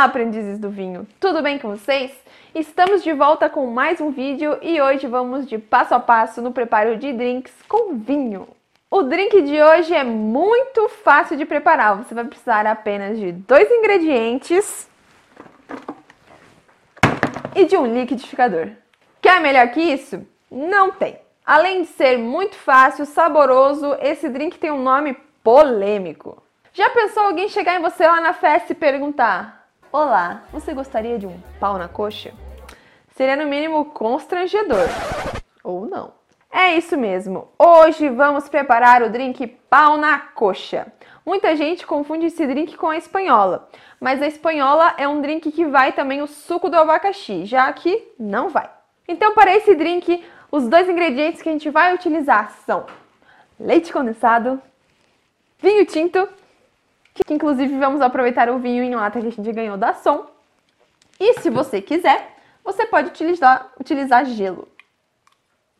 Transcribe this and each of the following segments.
Olá, aprendizes do vinho! Tudo bem com vocês? Estamos de volta com mais um vídeo e hoje vamos de passo a passo no preparo de drinks com vinho. O drink de hoje é muito fácil de preparar. Você vai precisar apenas de dois ingredientes e de um liquidificador. Quer melhor que isso? Não tem. Além de ser muito fácil, saboroso, esse drink tem um nome polêmico. Já pensou alguém chegar em você lá na festa e perguntar: Olá, você gostaria de um pau na coxa? Seria no mínimo constrangedor. Ou não. É isso mesmo. Hoje vamos preparar o drink pau na coxa. Muita gente confunde esse drink com a espanhola, mas a espanhola é um drink que vai também o suco do abacaxi, já que não vai. Então, para esse drink, os dois ingredientes que a gente vai utilizar são leite condensado, vinho tinto que inclusive vamos aproveitar o vinho em lata que a gente ganhou da Som. E se você quiser, você pode utilizar, utilizar gelo.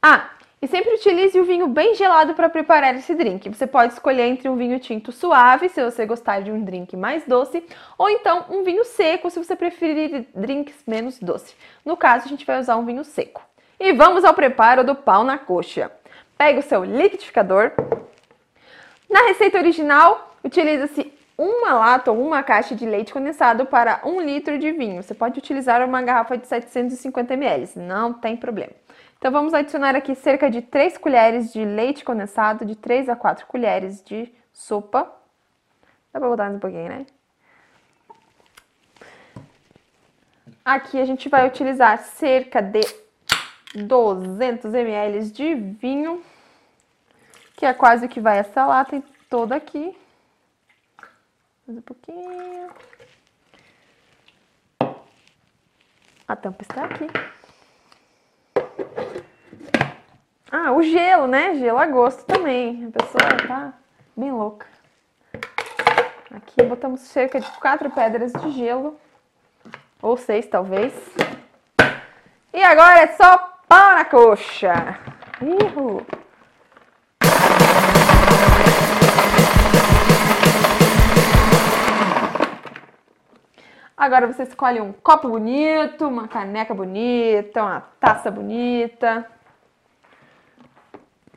Ah, e sempre utilize o vinho bem gelado para preparar esse drink. Você pode escolher entre um vinho tinto suave, se você gostar de um drink mais doce, ou então um vinho seco, se você preferir drinks menos doce. No caso, a gente vai usar um vinho seco. E vamos ao preparo do pau na coxa. Pega o seu liquidificador. Na receita original, utiliza-se uma lata ou uma caixa de leite condensado para um litro de vinho. Você pode utilizar uma garrafa de 750 ml, não tem problema. Então vamos adicionar aqui cerca de 3 colheres de leite condensado, de 3 a 4 colheres de sopa. Dá para botar mais um pouquinho, né? Aqui a gente vai utilizar cerca de 200 ml de vinho, que é quase o que vai essa lata toda aqui. Mais um pouquinho. A tampa está aqui. Ah, o gelo, né? Gelo a gosto também. A pessoa tá bem louca. Aqui botamos cerca de quatro pedras de gelo. Ou seis, talvez. E agora é só pau na coxa. Ihu. Agora você escolhe um copo bonito, uma caneca bonita, uma taça bonita.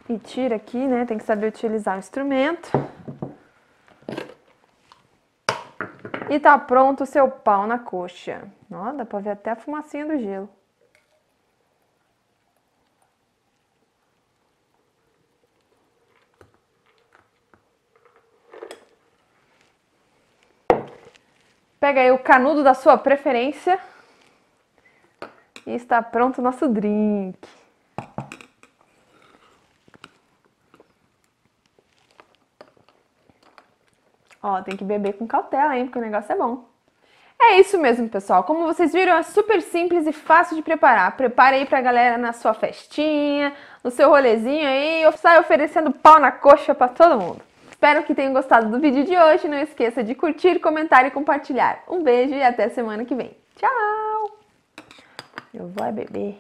E tira aqui, né? Tem que saber utilizar o instrumento. E tá pronto o seu pau na coxa. Ó, dá pra ver até a fumacinha do gelo. Pega aí o canudo da sua preferência. E está pronto o nosso drink. Ó, tem que beber com cautela, hein, porque o negócio é bom. É isso mesmo, pessoal. Como vocês viram, é super simples e fácil de preparar. Prepare aí pra galera na sua festinha, no seu rolezinho aí, ou sai oferecendo pau na coxa para todo mundo. Espero que tenham gostado do vídeo de hoje. Não esqueça de curtir, comentar e compartilhar. Um beijo e até semana que vem. Tchau! Eu vou beber.